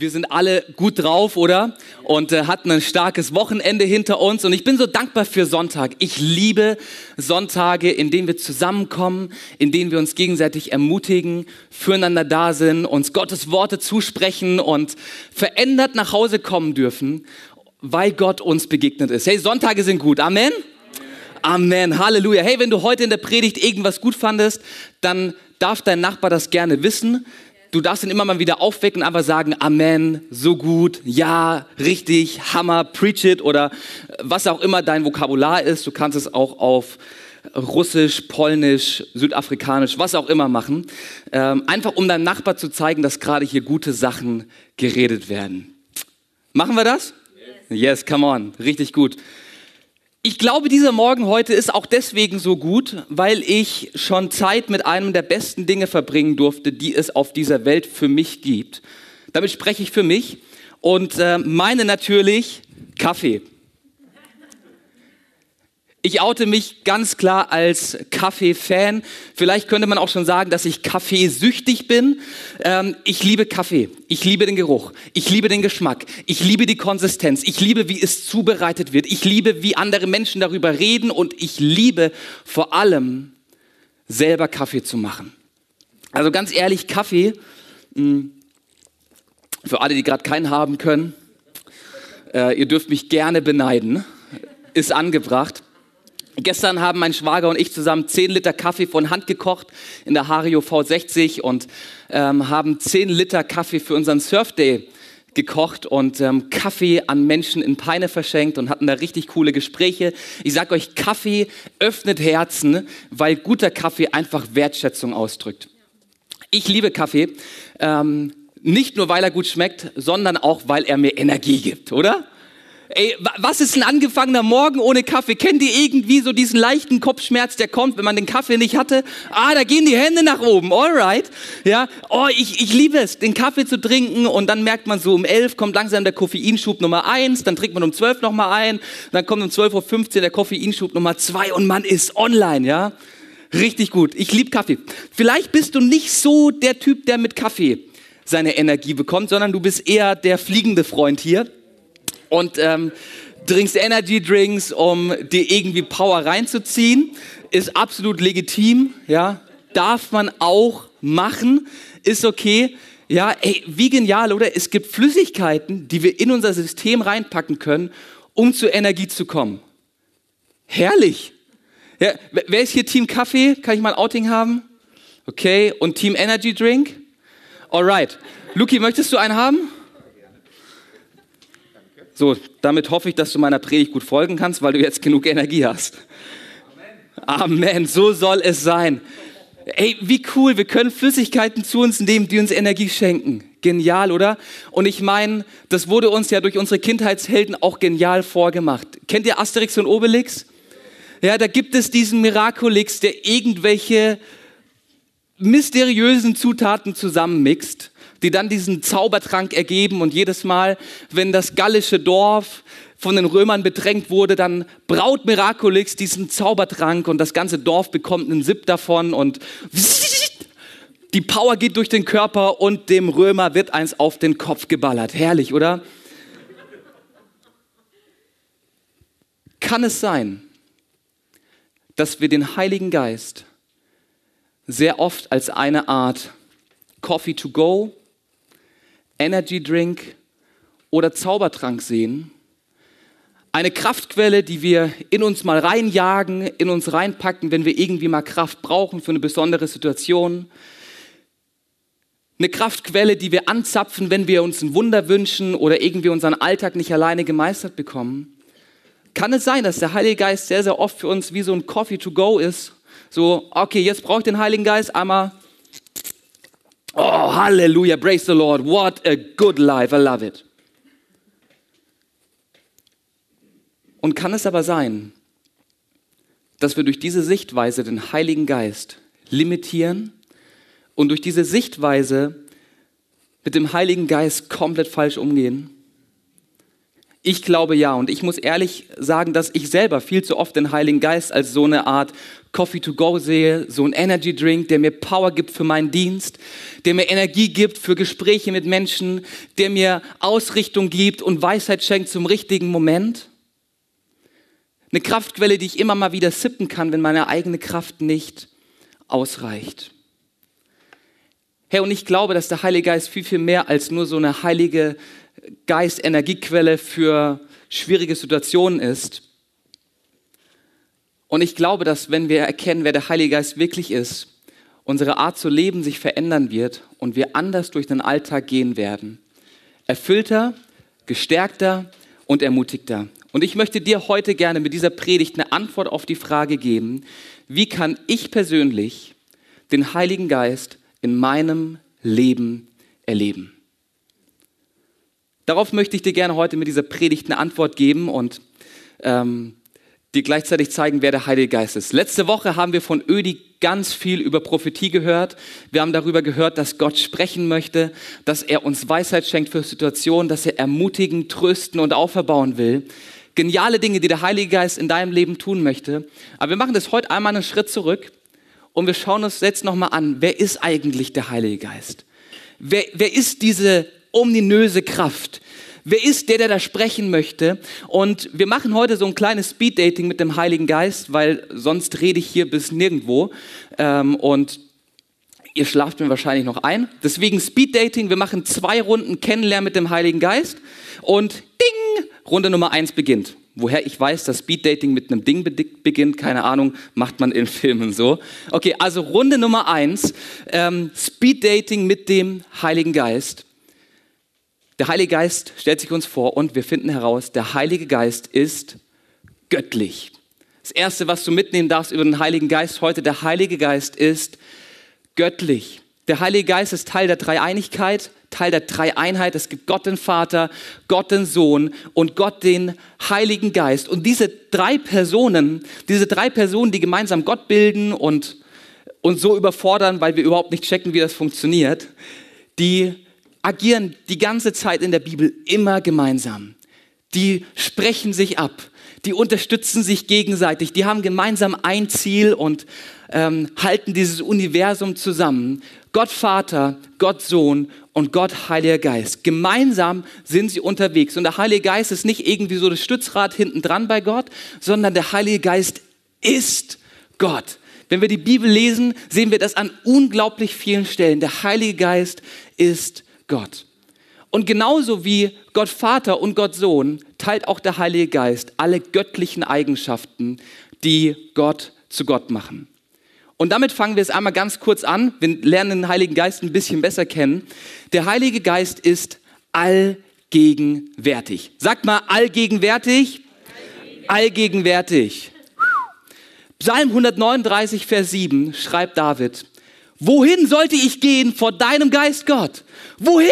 Wir sind alle gut drauf, oder? Und äh, hatten ein starkes Wochenende hinter uns. Und ich bin so dankbar für Sonntag. Ich liebe Sonntage, in denen wir zusammenkommen, in denen wir uns gegenseitig ermutigen, füreinander da sind, uns Gottes Worte zusprechen und verändert nach Hause kommen dürfen, weil Gott uns begegnet ist. Hey, Sonntage sind gut. Amen. Amen. Halleluja. Hey, wenn du heute in der Predigt irgendwas gut fandest, dann darf dein Nachbar das gerne wissen du darfst ihn immer mal wieder aufwecken einfach sagen, Amen, so gut, ja, richtig, Hammer, preach it oder was auch immer dein Vokabular ist. Du kannst es auch auf Russisch, Polnisch, Südafrikanisch, was auch immer machen. Ähm, einfach um deinem Nachbar zu zeigen, dass gerade hier gute Sachen geredet werden. Machen wir das? Yes, yes come on, richtig gut. Ich glaube, dieser Morgen heute ist auch deswegen so gut, weil ich schon Zeit mit einem der besten Dinge verbringen durfte, die es auf dieser Welt für mich gibt. Damit spreche ich für mich und äh, meine natürlich Kaffee. Ich oute mich ganz klar als Kaffee-Fan. Vielleicht könnte man auch schon sagen, dass ich kaffeesüchtig bin. Ähm, ich liebe Kaffee. Ich liebe den Geruch. Ich liebe den Geschmack. Ich liebe die Konsistenz. Ich liebe, wie es zubereitet wird. Ich liebe, wie andere Menschen darüber reden. Und ich liebe vor allem, selber Kaffee zu machen. Also ganz ehrlich, Kaffee, hm, für alle, die gerade keinen haben können, äh, ihr dürft mich gerne beneiden, ist angebracht. Gestern haben mein Schwager und ich zusammen 10 Liter Kaffee von Hand gekocht in der Hario V60 und ähm, haben 10 Liter Kaffee für unseren Surf Day gekocht und ähm, Kaffee an Menschen in Peine verschenkt und hatten da richtig coole Gespräche. Ich sage euch, Kaffee öffnet Herzen, weil guter Kaffee einfach Wertschätzung ausdrückt. Ich liebe Kaffee, ähm, nicht nur weil er gut schmeckt, sondern auch weil er mir Energie gibt, oder? Ey, was ist ein angefangener Morgen ohne Kaffee? Kennt ihr irgendwie so diesen leichten Kopfschmerz, der kommt, wenn man den Kaffee nicht hatte? Ah, da gehen die Hände nach oben, alright. Ja, oh, ich, ich liebe es, den Kaffee zu trinken und dann merkt man so, um elf kommt langsam der Koffeinschub Nummer eins, dann trinkt man um zwölf nochmal ein, dann kommt um zwölf Uhr fünfzehn der Koffeinschub Nummer zwei und man ist online, ja. Richtig gut. Ich liebe Kaffee. Vielleicht bist du nicht so der Typ, der mit Kaffee seine Energie bekommt, sondern du bist eher der fliegende Freund hier und ähm, trinkst Energy Drinks, um dir irgendwie Power reinzuziehen, ist absolut legitim, ja, darf man auch machen, ist okay. Ja, ey, wie genial, oder? Es gibt Flüssigkeiten, die wir in unser System reinpacken können, um zur Energie zu kommen. Herrlich. Ja, wer ist hier Team Kaffee? Kann ich mal ein Outing haben? Okay. Und Team Energy Drink? Alright. Luki, möchtest du einen haben? So, damit hoffe ich, dass du meiner Predigt gut folgen kannst, weil du jetzt genug Energie hast. Amen. Amen. So soll es sein. Ey, wie cool, wir können Flüssigkeiten zu uns nehmen, die uns Energie schenken. Genial, oder? Und ich meine, das wurde uns ja durch unsere Kindheitshelden auch genial vorgemacht. Kennt ihr Asterix und Obelix? Ja, da gibt es diesen Miraculix, der irgendwelche mysteriösen Zutaten zusammenmixt die dann diesen Zaubertrank ergeben und jedes Mal, wenn das gallische Dorf von den Römern bedrängt wurde, dann braut Miraculix diesen Zaubertrank und das ganze Dorf bekommt einen Sipp davon und die Power geht durch den Körper und dem Römer wird eins auf den Kopf geballert. Herrlich, oder? Kann es sein, dass wir den Heiligen Geist sehr oft als eine Art Coffee to go Energy Drink oder Zaubertrank sehen. Eine Kraftquelle, die wir in uns mal reinjagen, in uns reinpacken, wenn wir irgendwie mal Kraft brauchen für eine besondere Situation. Eine Kraftquelle, die wir anzapfen, wenn wir uns ein Wunder wünschen oder irgendwie unseren Alltag nicht alleine gemeistert bekommen. Kann es sein, dass der Heilige Geist sehr, sehr oft für uns wie so ein Coffee to go ist? So, okay, jetzt brauche ich den Heiligen Geist einmal Oh, Halleluja, praise the Lord. What a good life. I love it. Und kann es aber sein, dass wir durch diese Sichtweise den Heiligen Geist limitieren und durch diese Sichtweise mit dem Heiligen Geist komplett falsch umgehen? Ich glaube ja. Und ich muss ehrlich sagen, dass ich selber viel zu oft den Heiligen Geist als so eine Art Coffee to go sehe, so ein Energy Drink, der mir Power gibt für meinen Dienst, der mir Energie gibt für Gespräche mit Menschen, der mir Ausrichtung gibt und Weisheit schenkt zum richtigen Moment. Eine Kraftquelle, die ich immer mal wieder sippen kann, wenn meine eigene Kraft nicht ausreicht. Herr, und ich glaube, dass der Heilige Geist viel, viel mehr als nur so eine heilige Geist-Energiequelle für schwierige Situationen ist. Und ich glaube, dass wenn wir erkennen, wer der Heilige Geist wirklich ist, unsere Art zu leben sich verändern wird und wir anders durch den Alltag gehen werden. Erfüllter, gestärkter und ermutigter. Und ich möchte dir heute gerne mit dieser Predigt eine Antwort auf die Frage geben, wie kann ich persönlich den Heiligen Geist in meinem Leben erleben? Darauf möchte ich dir gerne heute mit dieser Predigt eine Antwort geben und ähm, dir gleichzeitig zeigen, wer der Heilige Geist ist. Letzte Woche haben wir von Ödi ganz viel über Prophetie gehört. Wir haben darüber gehört, dass Gott sprechen möchte, dass er uns Weisheit schenkt für Situationen, dass er ermutigen, trösten und auferbauen will geniale Dinge, die der Heilige Geist in deinem Leben tun möchte. Aber wir machen das heute einmal einen Schritt zurück und wir schauen uns jetzt nochmal an, wer ist eigentlich der Heilige Geist? Wer, wer ist diese ominöse Kraft? Wer ist der, der da sprechen möchte? Und wir machen heute so ein kleines Speed-Dating mit dem Heiligen Geist, weil sonst rede ich hier bis nirgendwo. Ähm, und ihr schlaft mir wahrscheinlich noch ein. Deswegen Speed-Dating. Wir machen zwei Runden Kennenlernen mit dem Heiligen Geist. Und ding, Runde Nummer eins beginnt. Woher ich weiß, dass Speeddating mit einem Ding beginnt, keine Ahnung, macht man in Filmen so. Okay, also Runde Nummer eins, ähm, Speeddating mit dem Heiligen Geist. Der Heilige Geist stellt sich uns vor und wir finden heraus, der Heilige Geist ist göttlich. Das Erste, was du mitnehmen darfst über den Heiligen Geist heute, der Heilige Geist ist göttlich. Der Heilige Geist ist Teil der Dreieinigkeit, Teil der Dreieinheit. Es gibt Gott den Vater, Gott den Sohn und Gott den Heiligen Geist. Und diese drei Personen, diese drei Personen, die gemeinsam Gott bilden und uns so überfordern, weil wir überhaupt nicht checken, wie das funktioniert, die agieren die ganze Zeit in der Bibel immer gemeinsam. Die sprechen sich ab, die unterstützen sich gegenseitig, die haben gemeinsam ein Ziel und ähm, halten dieses Universum zusammen. Gott Vater, Gott Sohn und Gott Heiliger Geist. Gemeinsam sind sie unterwegs. Und der Heilige Geist ist nicht irgendwie so das Stützrad hinten dran bei Gott, sondern der Heilige Geist ist Gott. Wenn wir die Bibel lesen, sehen wir das an unglaublich vielen Stellen. Der Heilige Geist ist Gott. Und genauso wie Gott Vater und Gott Sohn teilt auch der Heilige Geist alle göttlichen Eigenschaften, die Gott zu Gott machen. Und damit fangen wir es einmal ganz kurz an. Wir lernen den Heiligen Geist ein bisschen besser kennen. Der Heilige Geist ist allgegenwärtig. Sagt mal allgegenwärtig. Allgegenwärtig. Psalm 139, Vers 7 schreibt David, wohin sollte ich gehen vor deinem Geist, Gott? Wohin?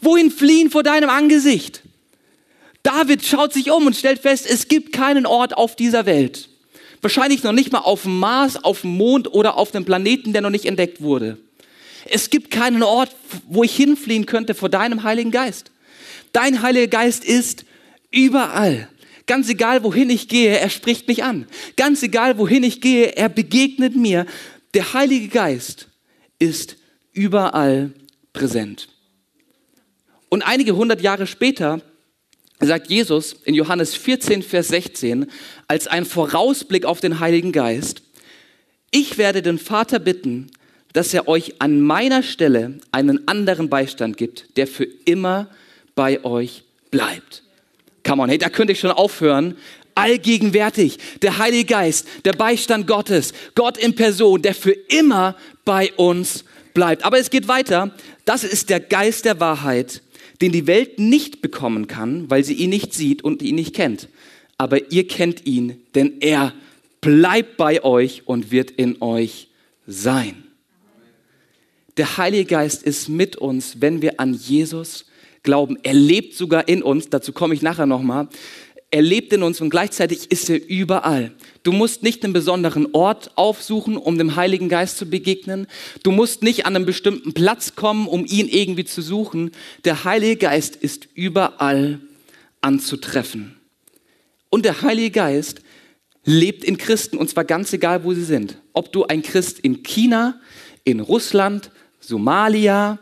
Wohin fliehen vor deinem Angesicht? David schaut sich um und stellt fest, es gibt keinen Ort auf dieser Welt, Wahrscheinlich noch nicht mal auf dem Mars, auf dem Mond oder auf dem Planeten, der noch nicht entdeckt wurde. Es gibt keinen Ort, wo ich hinfliehen könnte vor deinem Heiligen Geist. Dein Heiliger Geist ist überall. Ganz egal, wohin ich gehe, er spricht mich an. Ganz egal, wohin ich gehe, er begegnet mir. Der Heilige Geist ist überall präsent. Und einige hundert Jahre später sagt Jesus in Johannes 14, Vers 16 als ein Vorausblick auf den Heiligen Geist, ich werde den Vater bitten, dass er euch an meiner Stelle einen anderen Beistand gibt, der für immer bei euch bleibt. Come on, hey, da könnte ich schon aufhören. Allgegenwärtig, der Heilige Geist, der Beistand Gottes, Gott in Person, der für immer bei uns bleibt. Aber es geht weiter. Das ist der Geist der Wahrheit, den die Welt nicht bekommen kann, weil sie ihn nicht sieht und ihn nicht kennt. Aber ihr kennt ihn, denn er bleibt bei euch und wird in euch sein. Der Heilige Geist ist mit uns, wenn wir an Jesus glauben. Er lebt sogar in uns, dazu komme ich nachher nochmal. Er lebt in uns und gleichzeitig ist er überall. Du musst nicht einen besonderen Ort aufsuchen, um dem Heiligen Geist zu begegnen. Du musst nicht an einen bestimmten Platz kommen, um ihn irgendwie zu suchen. Der Heilige Geist ist überall anzutreffen. Und der Heilige Geist lebt in Christen und zwar ganz egal, wo sie sind. Ob du ein Christ in China, in Russland, Somalia,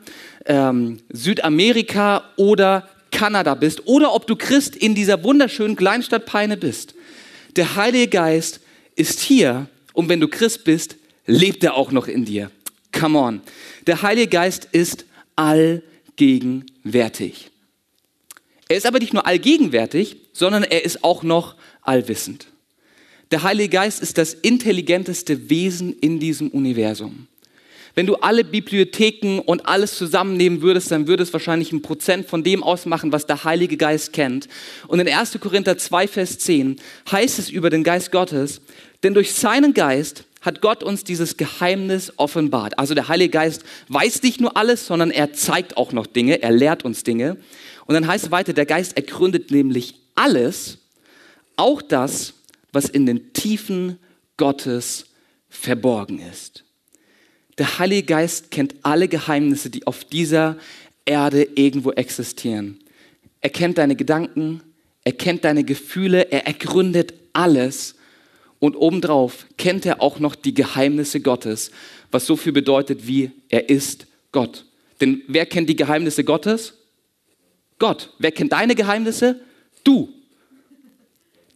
ähm, Südamerika oder Kanada bist oder ob du Christ in dieser wunderschönen Kleinstadt Peine bist. Der Heilige Geist ist hier und wenn du Christ bist, lebt er auch noch in dir. Come on. Der Heilige Geist ist allgegenwärtig. Er ist aber nicht nur allgegenwärtig, sondern er ist auch noch allwissend. Der Heilige Geist ist das intelligenteste Wesen in diesem Universum. Wenn du alle Bibliotheken und alles zusammennehmen würdest, dann würde es wahrscheinlich ein Prozent von dem ausmachen, was der Heilige Geist kennt. Und in 1. Korinther 2, Vers 10 heißt es über den Geist Gottes, denn durch seinen Geist hat Gott uns dieses Geheimnis offenbart. Also der Heilige Geist weiß nicht nur alles, sondern er zeigt auch noch Dinge, er lehrt uns Dinge. Und dann heißt es weiter, der Geist ergründet nämlich alles, auch das, was in den Tiefen Gottes verborgen ist. Der Heilige Geist kennt alle Geheimnisse, die auf dieser Erde irgendwo existieren. Er kennt deine Gedanken, er kennt deine Gefühle, er ergründet alles. Und obendrauf kennt er auch noch die Geheimnisse Gottes, was so viel bedeutet wie er ist Gott. Denn wer kennt die Geheimnisse Gottes? Gott. Wer kennt deine Geheimnisse? Du.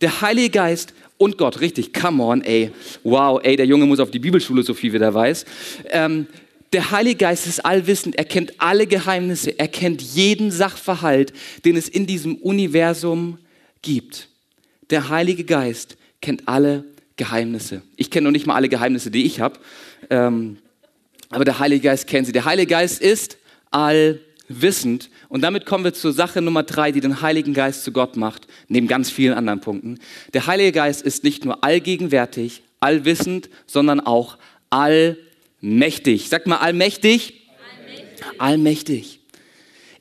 Der Heilige Geist und Gott, richtig, come on, ey. Wow, ey, der Junge muss auf die Bibelschule, so viel wie der weiß. Ähm, der Heilige Geist ist allwissend, er kennt alle Geheimnisse, er kennt jeden Sachverhalt, den es in diesem Universum gibt. Der Heilige Geist kennt alle Geheimnisse. Ich kenne noch nicht mal alle Geheimnisse, die ich habe, ähm, aber der Heilige Geist kennt sie. Der Heilige Geist ist allwissend wissend. Und damit kommen wir zur Sache Nummer drei, die den Heiligen Geist zu Gott macht, neben ganz vielen anderen Punkten. Der Heilige Geist ist nicht nur allgegenwärtig, allwissend, sondern auch allmächtig. Sag mal allmächtig. Allmächtig. allmächtig.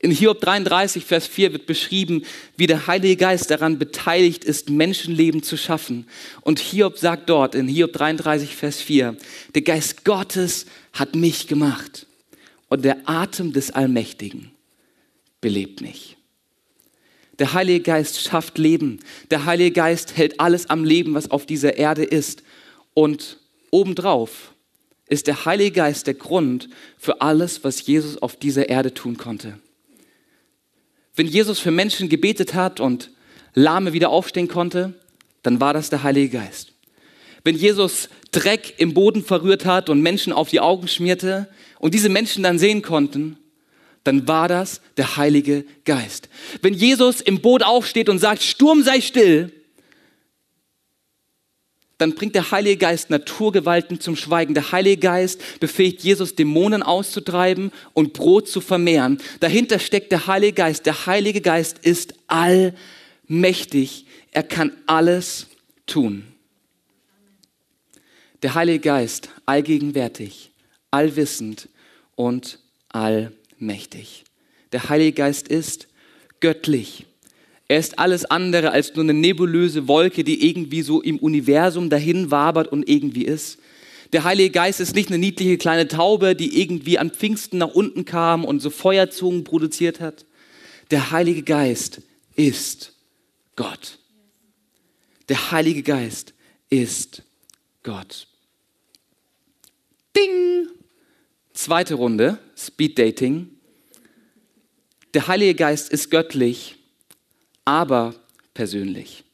In Hiob 33, Vers 4 wird beschrieben, wie der Heilige Geist daran beteiligt ist, Menschenleben zu schaffen. Und Hiob sagt dort in Hiob 33, Vers 4, der Geist Gottes hat mich gemacht und der Atem des Allmächtigen belebt mich. Der Heilige Geist schafft Leben. Der Heilige Geist hält alles am Leben, was auf dieser Erde ist. Und obendrauf ist der Heilige Geist der Grund für alles, was Jesus auf dieser Erde tun konnte. Wenn Jesus für Menschen gebetet hat und Lahme wieder aufstehen konnte, dann war das der Heilige Geist. Wenn Jesus Dreck im Boden verrührt hat und Menschen auf die Augen schmierte, und diese Menschen dann sehen konnten, dann war das der Heilige Geist. Wenn Jesus im Boot aufsteht und sagt, Sturm sei still, dann bringt der Heilige Geist Naturgewalten zum Schweigen. Der Heilige Geist befähigt Jesus, Dämonen auszutreiben und Brot zu vermehren. Dahinter steckt der Heilige Geist. Der Heilige Geist ist allmächtig. Er kann alles tun. Der Heilige Geist, allgegenwärtig, allwissend, und allmächtig. Der Heilige Geist ist göttlich. Er ist alles andere als nur eine nebulöse Wolke, die irgendwie so im Universum dahin wabert und irgendwie ist. Der Heilige Geist ist nicht eine niedliche kleine Taube, die irgendwie an Pfingsten nach unten kam und so Feuerzungen produziert hat. Der Heilige Geist ist Gott. Der Heilige Geist ist Gott. Ding! Zweite Runde, Speed Dating. Der Heilige Geist ist göttlich, aber persönlich.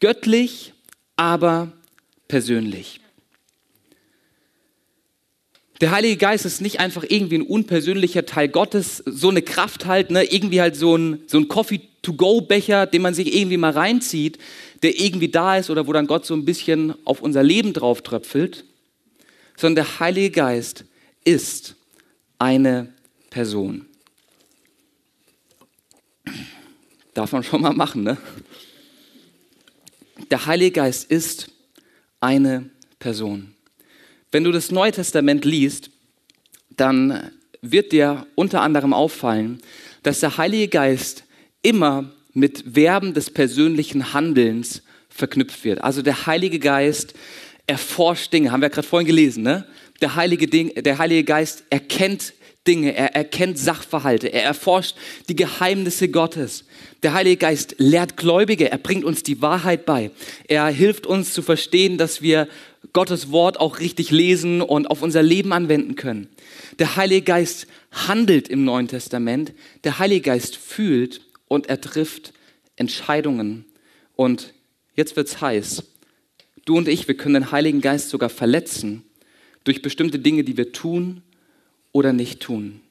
Göttlich, aber persönlich. Der Heilige Geist ist nicht einfach irgendwie ein unpersönlicher Teil Gottes, so eine Kraft halt, ne? irgendwie halt so ein, so ein Coffee-to-go-Becher, den man sich irgendwie mal reinzieht, der irgendwie da ist oder wo dann Gott so ein bisschen auf unser Leben drauf tröpfelt sondern der Heilige Geist ist eine Person. Darf man schon mal machen, ne? Der Heilige Geist ist eine Person. Wenn du das Neue Testament liest, dann wird dir unter anderem auffallen, dass der Heilige Geist immer mit Verben des persönlichen Handelns verknüpft wird. Also der Heilige Geist erforscht Dinge, haben wir gerade vorhin gelesen, ne? Der Heilige, Ding, der Heilige Geist erkennt Dinge, er erkennt Sachverhalte, er erforscht die Geheimnisse Gottes. Der Heilige Geist lehrt Gläubige, er bringt uns die Wahrheit bei. Er hilft uns zu verstehen, dass wir Gottes Wort auch richtig lesen und auf unser Leben anwenden können. Der Heilige Geist handelt im Neuen Testament. Der Heilige Geist fühlt und er trifft Entscheidungen. Und jetzt wird's heiß. Du und ich, wir können den Heiligen Geist sogar verletzen durch bestimmte Dinge, die wir tun oder nicht tun.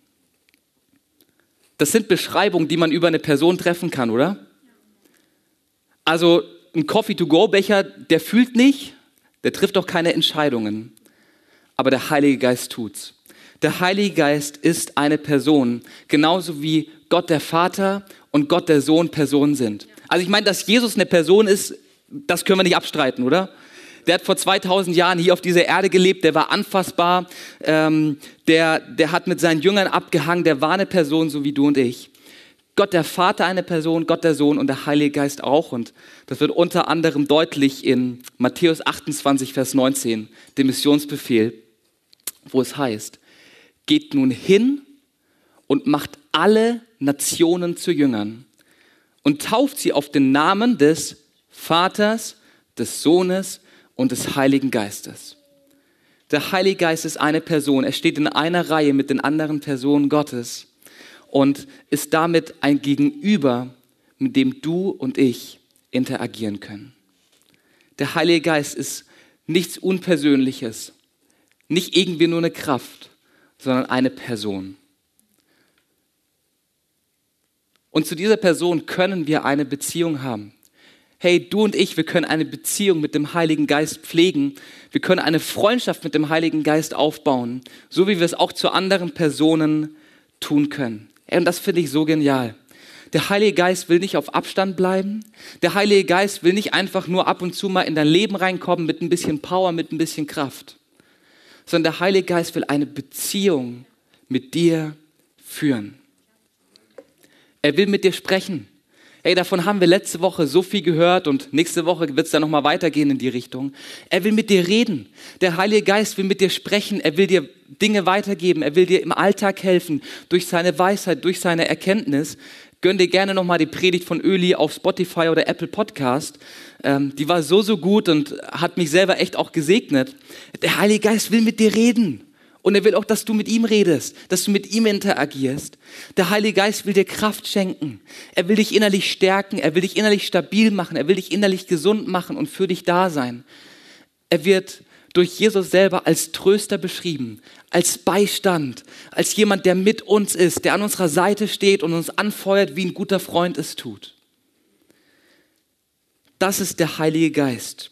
Das sind Beschreibungen, die man über eine Person treffen kann, oder? Also ein Coffee-to-go-Becher, der fühlt nicht, der trifft auch keine Entscheidungen, aber der Heilige Geist tut's. Der Heilige Geist ist eine Person, genauso wie Gott der Vater und Gott der Sohn Personen sind. Also ich meine, dass Jesus eine Person ist, das können wir nicht abstreiten, oder? Der hat vor 2000 Jahren hier auf dieser Erde gelebt, der war anfassbar, ähm, der, der hat mit seinen Jüngern abgehangen, der war eine Person, so wie du und ich. Gott der Vater eine Person, Gott der Sohn und der Heilige Geist auch. Und das wird unter anderem deutlich in Matthäus 28, Vers 19, dem Missionsbefehl, wo es heißt, geht nun hin und macht alle Nationen zu Jüngern und tauft sie auf den Namen des Vaters, des Sohnes und des Heiligen Geistes. Der Heilige Geist ist eine Person. Er steht in einer Reihe mit den anderen Personen Gottes und ist damit ein Gegenüber, mit dem du und ich interagieren können. Der Heilige Geist ist nichts Unpersönliches, nicht irgendwie nur eine Kraft, sondern eine Person. Und zu dieser Person können wir eine Beziehung haben. Hey, du und ich, wir können eine Beziehung mit dem Heiligen Geist pflegen. Wir können eine Freundschaft mit dem Heiligen Geist aufbauen, so wie wir es auch zu anderen Personen tun können. Und das finde ich so genial. Der Heilige Geist will nicht auf Abstand bleiben. Der Heilige Geist will nicht einfach nur ab und zu mal in dein Leben reinkommen mit ein bisschen Power, mit ein bisschen Kraft sondern der Heilige Geist will eine Beziehung mit dir führen. Er will mit dir sprechen. Hey, davon haben wir letzte Woche so viel gehört und nächste Woche wird es dann nochmal weitergehen in die Richtung. Er will mit dir reden. Der Heilige Geist will mit dir sprechen. Er will dir Dinge weitergeben. Er will dir im Alltag helfen durch seine Weisheit, durch seine Erkenntnis. Gönn dir gerne nochmal die Predigt von Öli auf Spotify oder Apple Podcast. Ähm, die war so, so gut und hat mich selber echt auch gesegnet. Der Heilige Geist will mit dir reden. Und er will auch, dass du mit ihm redest, dass du mit ihm interagierst. Der Heilige Geist will dir Kraft schenken. Er will dich innerlich stärken. Er will dich innerlich stabil machen. Er will dich innerlich gesund machen und für dich da sein. Er wird durch Jesus selber als Tröster beschrieben, als Beistand, als jemand, der mit uns ist, der an unserer Seite steht und uns anfeuert, wie ein guter Freund es tut. Das ist der Heilige Geist.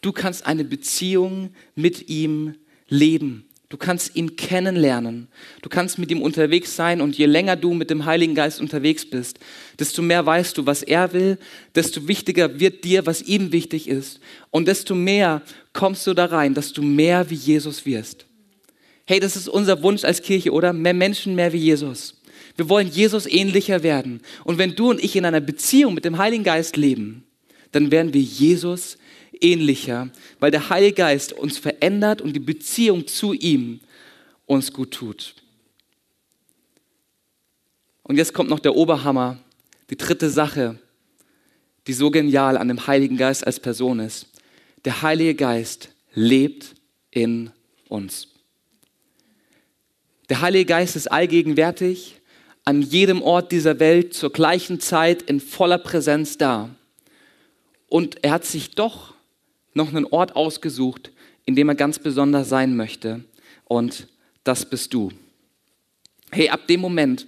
Du kannst eine Beziehung mit ihm leben. Du kannst ihn kennenlernen. Du kannst mit ihm unterwegs sein und je länger du mit dem Heiligen Geist unterwegs bist, desto mehr weißt du, was er will, desto wichtiger wird dir, was ihm wichtig ist und desto mehr kommst du da rein, dass du mehr wie Jesus wirst. Hey, das ist unser Wunsch als Kirche, oder? Mehr Menschen, mehr wie Jesus. Wir wollen Jesus ähnlicher werden. Und wenn du und ich in einer Beziehung mit dem Heiligen Geist leben, dann werden wir Jesus ähnlicher, weil der Heilige Geist uns verändert und die Beziehung zu ihm uns gut tut. Und jetzt kommt noch der Oberhammer, die dritte Sache, die so genial an dem Heiligen Geist als Person ist. Der Heilige Geist lebt in uns. Der Heilige Geist ist allgegenwärtig, an jedem Ort dieser Welt zur gleichen Zeit in voller Präsenz da. Und er hat sich doch noch einen Ort ausgesucht, in dem er ganz besonders sein möchte. Und das bist du. Hey, ab dem Moment,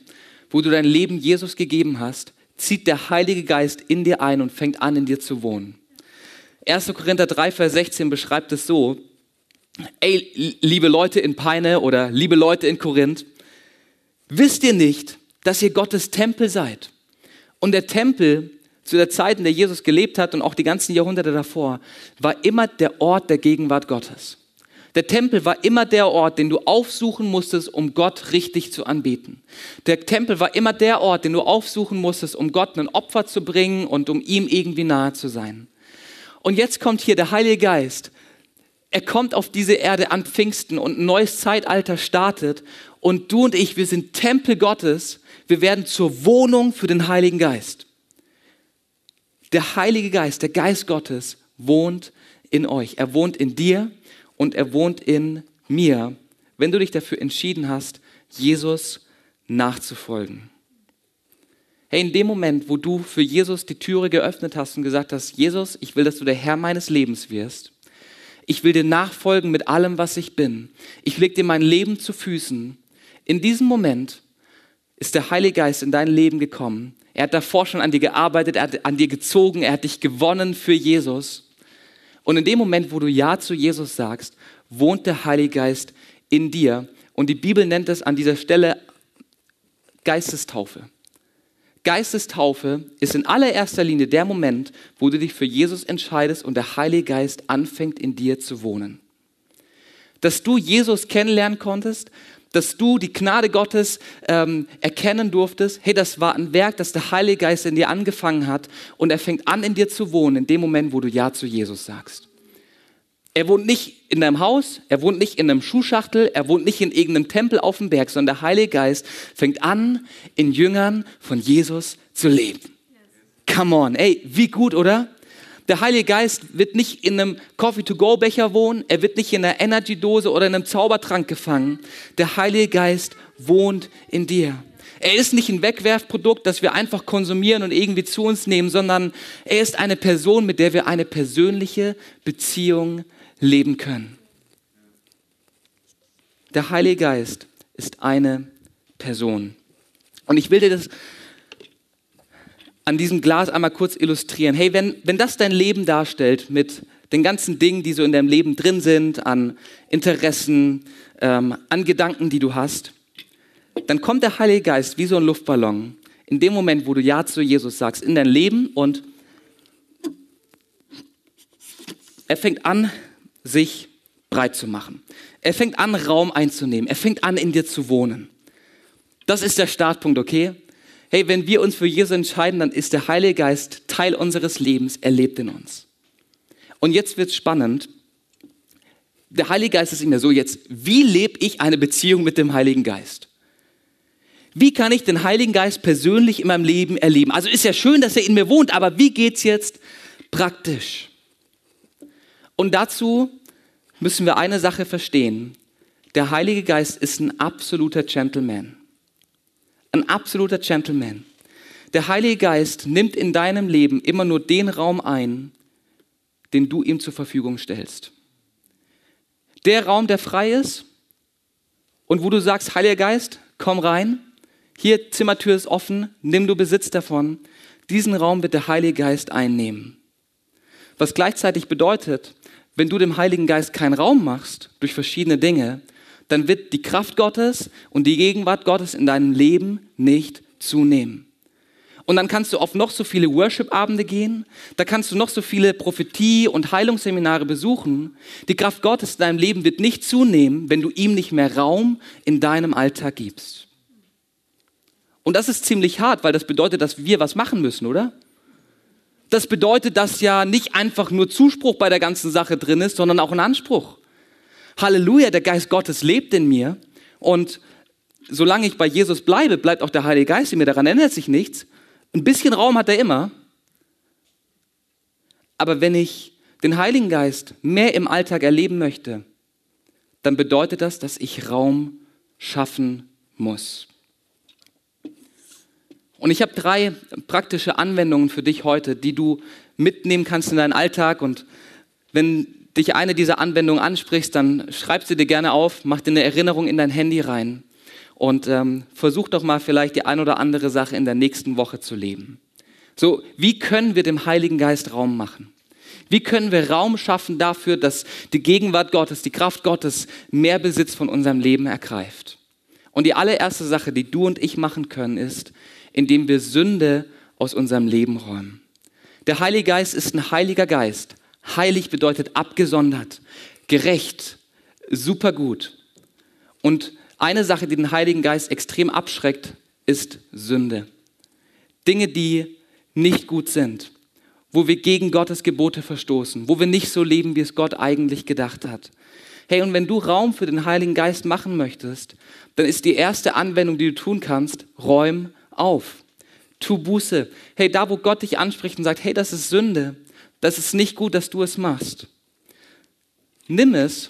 wo du dein Leben Jesus gegeben hast, zieht der Heilige Geist in dir ein und fängt an, in dir zu wohnen. 1. Korinther 3, Vers 16 beschreibt es so, ey, liebe Leute in Peine oder liebe Leute in Korinth, wisst ihr nicht, dass ihr Gottes Tempel seid? Und der Tempel zu der Zeit, in der Jesus gelebt hat und auch die ganzen Jahrhunderte davor, war immer der Ort der Gegenwart Gottes. Der Tempel war immer der Ort, den du aufsuchen musstest, um Gott richtig zu anbeten. Der Tempel war immer der Ort, den du aufsuchen musstest, um Gott ein Opfer zu bringen und um ihm irgendwie nahe zu sein. Und jetzt kommt hier der Heilige Geist, er kommt auf diese Erde an Pfingsten und ein neues Zeitalter startet. Und du und ich, wir sind Tempel Gottes. Wir werden zur Wohnung für den Heiligen Geist. Der Heilige Geist, der Geist Gottes wohnt in euch. Er wohnt in dir und er wohnt in mir, wenn du dich dafür entschieden hast, Jesus nachzufolgen. Hey, in dem Moment, wo du für Jesus die Türe geöffnet hast und gesagt hast, Jesus, ich will, dass du der Herr meines Lebens wirst, ich will dir nachfolgen mit allem, was ich bin. Ich leg dir mein Leben zu Füßen. In diesem Moment ist der Heilige Geist in dein Leben gekommen. Er hat davor schon an dir gearbeitet, er hat an dir gezogen, er hat dich gewonnen für Jesus. Und in dem Moment, wo du Ja zu Jesus sagst, wohnt der Heilige Geist in dir. Und die Bibel nennt es an dieser Stelle Geistestaufe. Geistestaufe ist in allererster Linie der Moment, wo du dich für Jesus entscheidest und der Heilige Geist anfängt in dir zu wohnen. Dass du Jesus kennenlernen konntest, dass du die Gnade Gottes ähm, erkennen durftest, hey, das war ein Werk, das der Heilige Geist in dir angefangen hat und er fängt an in dir zu wohnen, in dem Moment, wo du Ja zu Jesus sagst. Er wohnt nicht in deinem Haus, er wohnt nicht in einem Schuhschachtel, er wohnt nicht in irgendeinem Tempel auf dem Berg, sondern der Heilige Geist fängt an, in Jüngern von Jesus zu leben. Come on, ey, wie gut, oder? Der Heilige Geist wird nicht in einem Coffee-to-go-Becher wohnen, er wird nicht in einer Energy-Dose oder in einem Zaubertrank gefangen. Der Heilige Geist wohnt in dir. Er ist nicht ein Wegwerfprodukt, das wir einfach konsumieren und irgendwie zu uns nehmen, sondern er ist eine Person, mit der wir eine persönliche Beziehung leben können. Der Heilige Geist ist eine Person. Und ich will dir das an diesem Glas einmal kurz illustrieren. Hey, wenn, wenn das dein Leben darstellt mit den ganzen Dingen, die so in deinem Leben drin sind, an Interessen, ähm, an Gedanken, die du hast, dann kommt der Heilige Geist wie so ein Luftballon in dem Moment, wo du Ja zu Jesus sagst, in dein Leben und er fängt an, sich breit zu machen. Er fängt an, Raum einzunehmen. Er fängt an, in dir zu wohnen. Das ist der Startpunkt, okay? Hey, wenn wir uns für Jesus entscheiden, dann ist der Heilige Geist Teil unseres Lebens. Er lebt in uns. Und jetzt wird's spannend. Der Heilige Geist ist in mir so jetzt, wie lebe ich eine Beziehung mit dem Heiligen Geist? Wie kann ich den Heiligen Geist persönlich in meinem Leben erleben? Also ist ja schön, dass er in mir wohnt, aber wie geht's jetzt praktisch? Und dazu müssen wir eine Sache verstehen. Der Heilige Geist ist ein absoluter Gentleman. Ein absoluter Gentleman. Der Heilige Geist nimmt in deinem Leben immer nur den Raum ein, den du ihm zur Verfügung stellst. Der Raum, der frei ist und wo du sagst, Heiliger Geist, komm rein, hier Zimmertür ist offen, nimm du Besitz davon, diesen Raum wird der Heilige Geist einnehmen. Was gleichzeitig bedeutet, wenn du dem Heiligen Geist keinen Raum machst durch verschiedene Dinge, dann wird die Kraft Gottes und die Gegenwart Gottes in deinem Leben nicht zunehmen. Und dann kannst du auf noch so viele Worship-Abende gehen, da kannst du noch so viele Prophetie- und Heilungsseminare besuchen. Die Kraft Gottes in deinem Leben wird nicht zunehmen, wenn du ihm nicht mehr Raum in deinem Alltag gibst. Und das ist ziemlich hart, weil das bedeutet, dass wir was machen müssen, oder? das bedeutet, dass ja nicht einfach nur Zuspruch bei der ganzen Sache drin ist, sondern auch ein Anspruch. Halleluja, der Geist Gottes lebt in mir und solange ich bei Jesus bleibe, bleibt auch der Heilige Geist in mir, daran ändert sich nichts. Ein bisschen Raum hat er immer. Aber wenn ich den Heiligen Geist mehr im Alltag erleben möchte, dann bedeutet das, dass ich Raum schaffen muss. Und ich habe drei praktische Anwendungen für dich heute, die du mitnehmen kannst in deinen Alltag. Und wenn dich eine dieser Anwendungen ansprichst, dann schreib sie dir gerne auf, mach dir eine Erinnerung in dein Handy rein und ähm, versuch doch mal vielleicht die ein oder andere Sache in der nächsten Woche zu leben. So, wie können wir dem Heiligen Geist Raum machen? Wie können wir Raum schaffen dafür, dass die Gegenwart Gottes, die Kraft Gottes mehr Besitz von unserem Leben ergreift? Und die allererste Sache, die du und ich machen können, ist, indem wir Sünde aus unserem Leben räumen. Der Heilige Geist ist ein heiliger Geist. Heilig bedeutet abgesondert, gerecht, supergut. Und eine Sache, die den Heiligen Geist extrem abschreckt, ist Sünde. Dinge, die nicht gut sind. wo wir gegen Gottes Gebote verstoßen, wo wir nicht so leben, wie es Gott eigentlich gedacht hat. Hey, und wenn du Raum für den Heiligen Geist machen möchtest, dann ist die erste Anwendung, die du tun kannst, räum auf. Tu Buße. Hey, da wo Gott dich anspricht und sagt, hey, das ist Sünde, das ist nicht gut, dass du es machst. Nimm es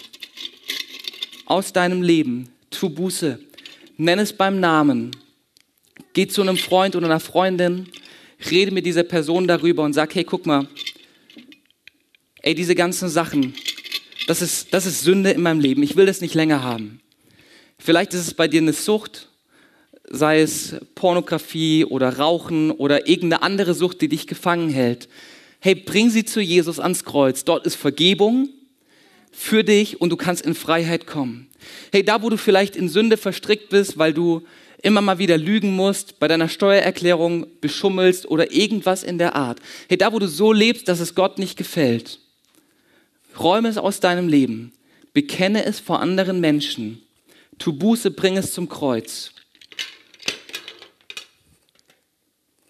aus deinem Leben, tu Buße, nenn es beim Namen, geh zu einem Freund oder einer Freundin, rede mit dieser Person darüber und sag, hey, guck mal, ey, diese ganzen Sachen, das ist, das ist Sünde in meinem Leben. Ich will das nicht länger haben. Vielleicht ist es bei dir eine Sucht, sei es Pornografie oder Rauchen oder irgendeine andere Sucht, die dich gefangen hält. Hey, bring sie zu Jesus ans Kreuz. Dort ist Vergebung für dich und du kannst in Freiheit kommen. Hey, da wo du vielleicht in Sünde verstrickt bist, weil du immer mal wieder lügen musst, bei deiner Steuererklärung beschummelst oder irgendwas in der Art. Hey, da wo du so lebst, dass es Gott nicht gefällt, Räume es aus deinem Leben. Bekenne es vor anderen Menschen. Tu Buße, bring es zum Kreuz.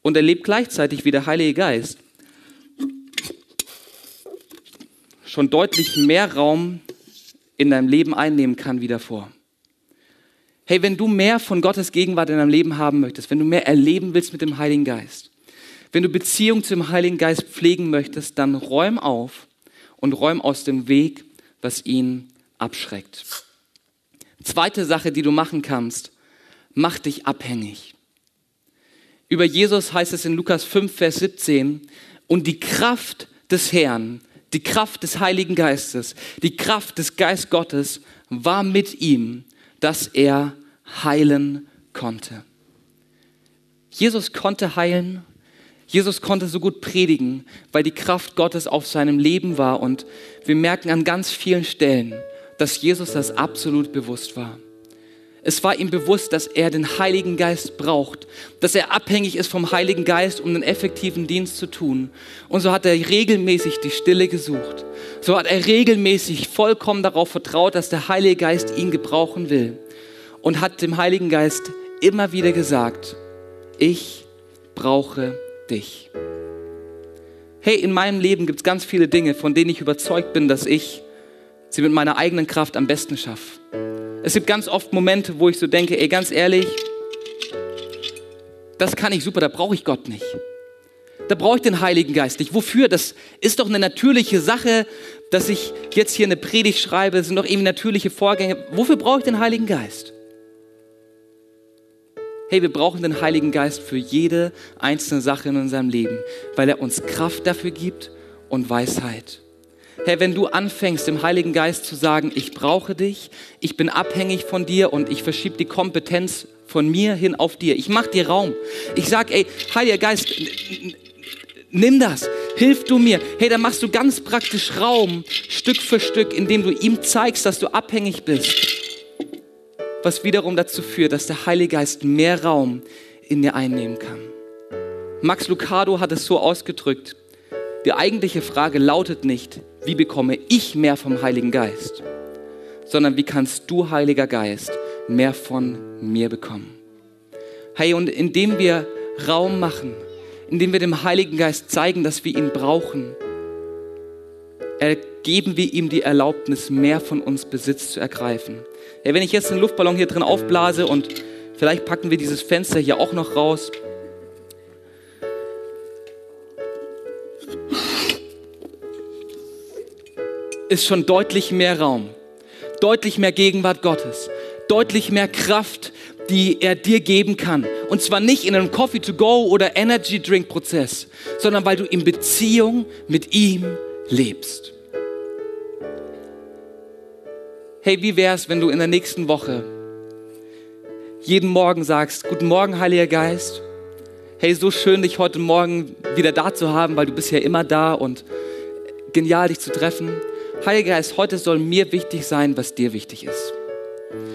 Und erlebe gleichzeitig, wie der Heilige Geist schon deutlich mehr Raum in deinem Leben einnehmen kann wie davor. Hey, wenn du mehr von Gottes Gegenwart in deinem Leben haben möchtest, wenn du mehr erleben willst mit dem Heiligen Geist, wenn du Beziehung zum Heiligen Geist pflegen möchtest, dann räum auf und räum aus dem Weg, was ihn abschreckt. Zweite Sache, die du machen kannst, mach dich abhängig. Über Jesus heißt es in Lukas 5, Vers 17, und die Kraft des Herrn, die Kraft des Heiligen Geistes, die Kraft des Geist Gottes war mit ihm, dass er heilen konnte. Jesus konnte heilen Jesus konnte so gut predigen, weil die Kraft Gottes auf seinem Leben war. Und wir merken an ganz vielen Stellen, dass Jesus das absolut bewusst war. Es war ihm bewusst, dass er den Heiligen Geist braucht, dass er abhängig ist vom Heiligen Geist, um einen effektiven Dienst zu tun. Und so hat er regelmäßig die Stille gesucht. So hat er regelmäßig vollkommen darauf vertraut, dass der Heilige Geist ihn gebrauchen will. Und hat dem Heiligen Geist immer wieder gesagt, ich brauche dich. Hey, in meinem Leben gibt es ganz viele Dinge, von denen ich überzeugt bin, dass ich sie mit meiner eigenen Kraft am besten schaffe. Es gibt ganz oft Momente, wo ich so denke, ey, ganz ehrlich, das kann ich super, da brauche ich Gott nicht. Da brauche ich den Heiligen Geist nicht. Wofür? Das ist doch eine natürliche Sache, dass ich jetzt hier eine Predigt schreibe. Das sind doch eben natürliche Vorgänge. Wofür brauche ich den Heiligen Geist? Hey, wir brauchen den Heiligen Geist für jede einzelne Sache in unserem Leben, weil er uns Kraft dafür gibt und Weisheit. Herr, wenn du anfängst, dem Heiligen Geist zu sagen, ich brauche dich, ich bin abhängig von dir und ich verschiebe die Kompetenz von mir hin auf dir. Ich mache dir Raum. Ich sage, ey, Heiliger Geist, nimm das, hilf du mir. Hey, dann machst du ganz praktisch Raum, Stück für Stück, indem du ihm zeigst, dass du abhängig bist was wiederum dazu führt, dass der Heilige Geist mehr Raum in dir einnehmen kann. Max Lucado hat es so ausgedrückt, die eigentliche Frage lautet nicht, wie bekomme ich mehr vom Heiligen Geist, sondern wie kannst du, Heiliger Geist, mehr von mir bekommen. Hey, und indem wir Raum machen, indem wir dem Heiligen Geist zeigen, dass wir ihn brauchen, geben wir ihm die Erlaubnis, mehr von uns Besitz zu ergreifen. Ja, wenn ich jetzt einen Luftballon hier drin aufblase und vielleicht packen wir dieses Fenster hier auch noch raus. Ist schon deutlich mehr Raum, deutlich mehr Gegenwart Gottes, deutlich mehr Kraft, die er dir geben kann. Und zwar nicht in einem Coffee-to-go oder Energy-Drink-Prozess, sondern weil du in Beziehung mit ihm lebst. Hey, wie wäre es, wenn du in der nächsten Woche jeden Morgen sagst, guten Morgen, Heiliger Geist. Hey, so schön, dich heute Morgen wieder da zu haben, weil du bist ja immer da und genial, dich zu treffen. Heiliger Geist, heute soll mir wichtig sein, was dir wichtig ist.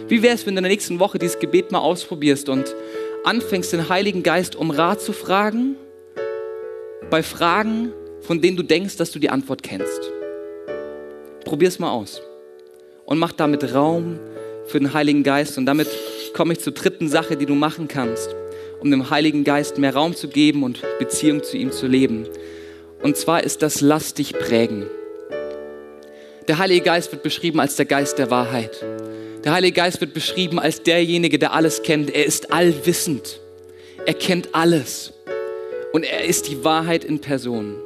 Wie wäre es, wenn du in der nächsten Woche dieses Gebet mal ausprobierst und anfängst, den Heiligen Geist um Rat zu fragen, bei Fragen, von denen du denkst, dass du die Antwort kennst. Probier es mal aus und mach damit Raum für den Heiligen Geist. Und damit komme ich zur dritten Sache, die du machen kannst, um dem Heiligen Geist mehr Raum zu geben und Beziehung zu ihm zu leben. Und zwar ist das Lass dich prägen. Der Heilige Geist wird beschrieben als der Geist der Wahrheit. Der Heilige Geist wird beschrieben als derjenige, der alles kennt. Er ist allwissend. Er kennt alles. Und er ist die Wahrheit in Person.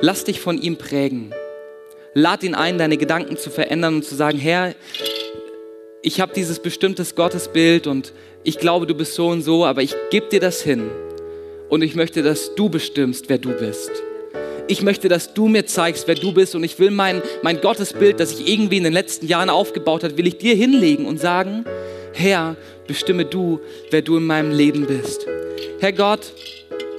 Lass dich von ihm prägen. Lad ihn ein, deine Gedanken zu verändern und zu sagen, Herr, ich habe dieses bestimmtes Gottesbild und ich glaube, du bist so und so, aber ich gebe dir das hin und ich möchte, dass du bestimmst, wer du bist. Ich möchte, dass du mir zeigst, wer du bist und ich will mein, mein Gottesbild, das ich irgendwie in den letzten Jahren aufgebaut habe, will ich dir hinlegen und sagen, Herr, bestimme du, wer du in meinem Leben bist. Herr Gott,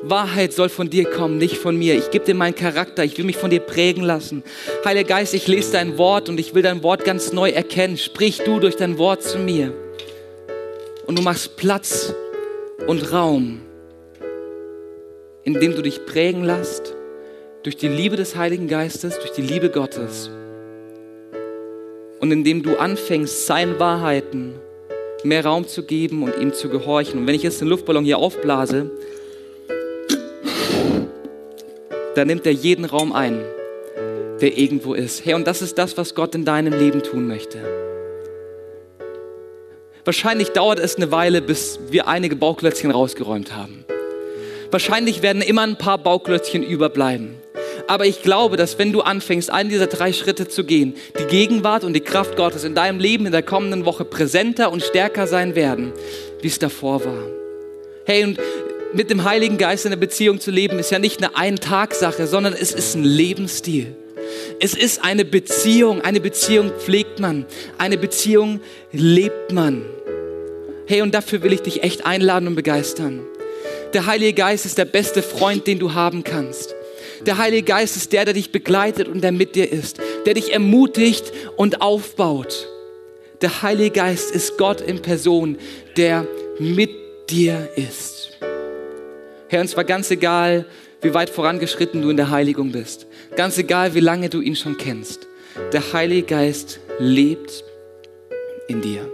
Wahrheit soll von dir kommen, nicht von mir. Ich gebe dir meinen Charakter, ich will mich von dir prägen lassen. Heiliger Geist, ich lese dein Wort und ich will dein Wort ganz neu erkennen. Sprich du durch dein Wort zu mir. Und du machst Platz und Raum, indem du dich prägen lässt durch die Liebe des Heiligen Geistes, durch die Liebe Gottes. Und indem du anfängst, seinen Wahrheiten mehr Raum zu geben und ihm zu gehorchen. Und wenn ich jetzt den Luftballon hier aufblase, dann nimmt er jeden Raum ein, der irgendwo ist. Hey, und das ist das, was Gott in deinem Leben tun möchte. Wahrscheinlich dauert es eine Weile, bis wir einige Bauklötzchen rausgeräumt haben. Wahrscheinlich werden immer ein paar Bauklötzchen überbleiben. Aber ich glaube, dass wenn du anfängst, einen dieser drei Schritte zu gehen, die Gegenwart und die Kraft Gottes in deinem Leben in der kommenden Woche präsenter und stärker sein werden, wie es davor war. Hey, und mit dem Heiligen Geist in der Beziehung zu leben, ist ja nicht eine Ein-Tag-Sache, sondern es ist ein Lebensstil. Es ist eine Beziehung. Eine Beziehung pflegt man. Eine Beziehung lebt man. Hey, und dafür will ich dich echt einladen und begeistern. Der Heilige Geist ist der beste Freund, den du haben kannst. Der Heilige Geist ist der, der dich begleitet und der mit dir ist, der dich ermutigt und aufbaut. Der Heilige Geist ist Gott in Person, der mit dir ist. Herr, und zwar ganz egal, wie weit vorangeschritten du in der Heiligung bist, ganz egal, wie lange du ihn schon kennst, der Heilige Geist lebt in dir.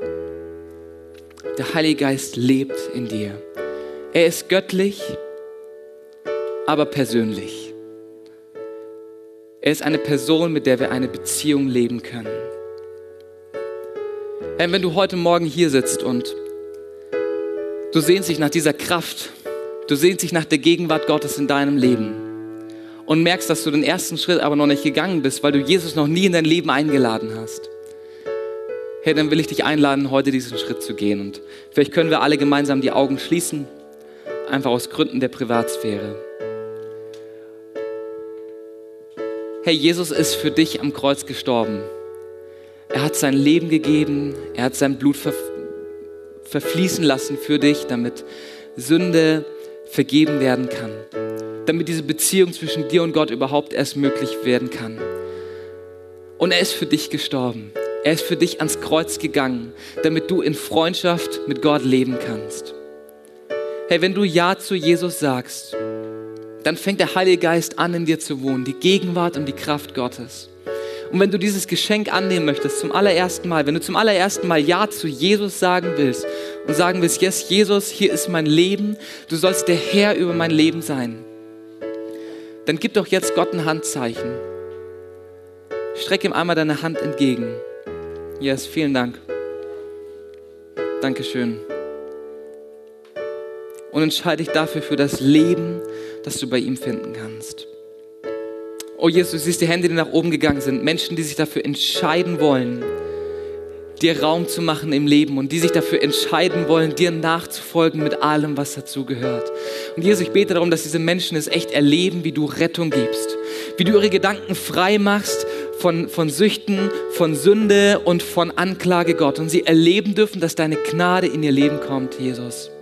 Der Heilige Geist lebt in dir. Er ist göttlich, aber persönlich. Er ist eine Person, mit der wir eine Beziehung leben können. Herr, wenn du heute Morgen hier sitzt und du sehnst dich nach dieser Kraft, du sehnst dich nach der Gegenwart Gottes in deinem Leben und merkst, dass du den ersten Schritt aber noch nicht gegangen bist, weil du Jesus noch nie in dein Leben eingeladen hast. Hey, dann will ich dich einladen, heute diesen Schritt zu gehen. Und vielleicht können wir alle gemeinsam die Augen schließen, einfach aus Gründen der Privatsphäre. hey, Jesus ist für dich am Kreuz gestorben. Er hat sein Leben gegeben, er hat sein Blut ver verfließen lassen für dich, damit Sünde vergeben werden kann, damit diese Beziehung zwischen dir und Gott überhaupt erst möglich werden kann. Und er ist für dich gestorben. Er ist für dich ans Kreuz gegangen, damit du in Freundschaft mit Gott leben kannst. Hey, wenn du Ja zu Jesus sagst, dann fängt der Heilige Geist an, in dir zu wohnen, die Gegenwart und die Kraft Gottes. Und wenn du dieses Geschenk annehmen möchtest, zum allerersten Mal, wenn du zum allerersten Mal Ja zu Jesus sagen willst und sagen willst, yes, Jesus, hier ist mein Leben, du sollst der Herr über mein Leben sein, dann gib doch jetzt Gott ein Handzeichen. Streck ihm einmal deine Hand entgegen. Yes, vielen Dank. Dankeschön. Und entscheide dich dafür für das Leben, das du bei ihm finden kannst. Oh Jesus, du siehst die Hände, die nach oben gegangen sind. Menschen, die sich dafür entscheiden wollen, dir Raum zu machen im Leben und die sich dafür entscheiden wollen, dir nachzufolgen mit allem, was dazu gehört. Und Jesus, ich bete darum, dass diese Menschen es echt erleben, wie du Rettung gibst, wie du ihre Gedanken frei machst von, von Süchten, von Sünde und von Anklage Gott und sie erleben dürfen, dass deine Gnade in ihr Leben kommt, Jesus.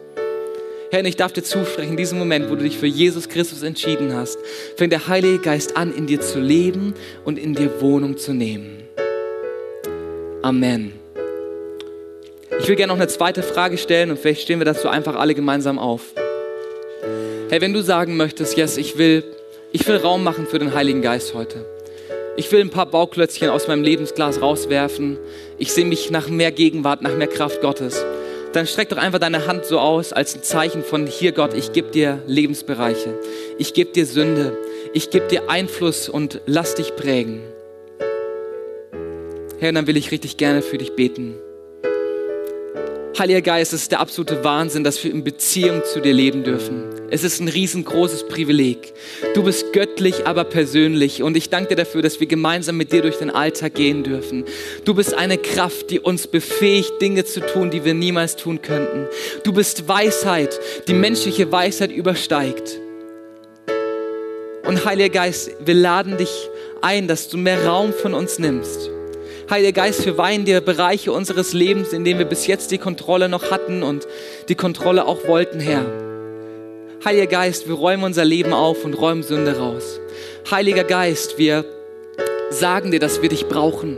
Herr, ich darf dir zusprechen, in diesem Moment, wo du dich für Jesus Christus entschieden hast, fängt der Heilige Geist an, in dir zu leben und in dir Wohnung zu nehmen. Amen. Ich will gerne noch eine zweite Frage stellen und vielleicht stehen wir dazu einfach alle gemeinsam auf. Hey, wenn du sagen möchtest, yes, ich will, ich will Raum machen für den Heiligen Geist heute. Ich will ein paar Bauklötzchen aus meinem Lebensglas rauswerfen. Ich sehe mich nach mehr Gegenwart, nach mehr Kraft Gottes dann streck doch einfach deine Hand so aus als ein Zeichen von hier Gott, ich gebe dir Lebensbereiche, ich gebe dir Sünde, ich gebe dir Einfluss und lass dich prägen. Herr, dann will ich richtig gerne für dich beten. Heiliger Geist, es ist der absolute Wahnsinn, dass wir in Beziehung zu dir leben dürfen. Es ist ein riesengroßes Privileg. Du bist göttlich, aber persönlich. Und ich danke dir dafür, dass wir gemeinsam mit dir durch den Alltag gehen dürfen. Du bist eine Kraft, die uns befähigt, Dinge zu tun, die wir niemals tun könnten. Du bist Weisheit, die menschliche Weisheit übersteigt. Und Heiliger Geist, wir laden dich ein, dass du mehr Raum von uns nimmst Heiliger Geist, wir weihen dir Bereiche unseres Lebens, in denen wir bis jetzt die Kontrolle noch hatten und die Kontrolle auch wollten, Herr. Heiliger Geist, wir räumen unser Leben auf und räumen Sünde raus. Heiliger Geist, wir sagen dir, dass wir dich brauchen.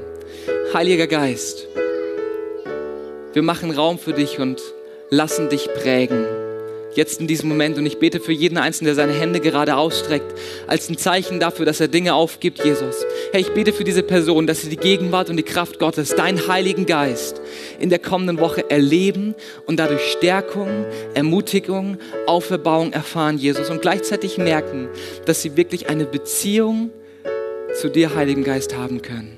Heiliger Geist, wir machen Raum für dich und lassen dich prägen jetzt in diesem Moment. Und ich bete für jeden Einzelnen, der seine Hände gerade ausstreckt, als ein Zeichen dafür, dass er Dinge aufgibt, Jesus. Herr, ich bete für diese Person, dass sie die Gegenwart und die Kraft Gottes, deinen Heiligen Geist, in der kommenden Woche erleben und dadurch Stärkung, Ermutigung, Auferbauung erfahren, Jesus. Und gleichzeitig merken, dass sie wirklich eine Beziehung zu dir, Heiligen Geist, haben können.